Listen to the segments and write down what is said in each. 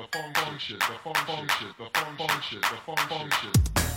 the funk funk shit, the funk funk shit, the funk funk shit, the funk funk shit.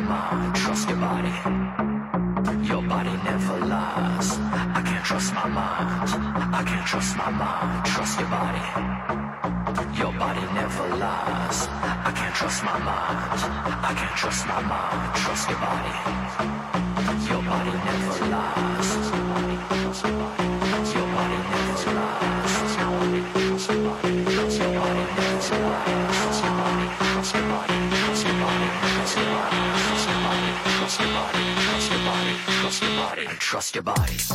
mama, trust your body. Your body never lies. I can't trust my mind. I can't trust my mind. Trust your body. Your body never lies. I can't trust my mind. I can't trust my mind. Trust your body. Your body never lies. trust your body.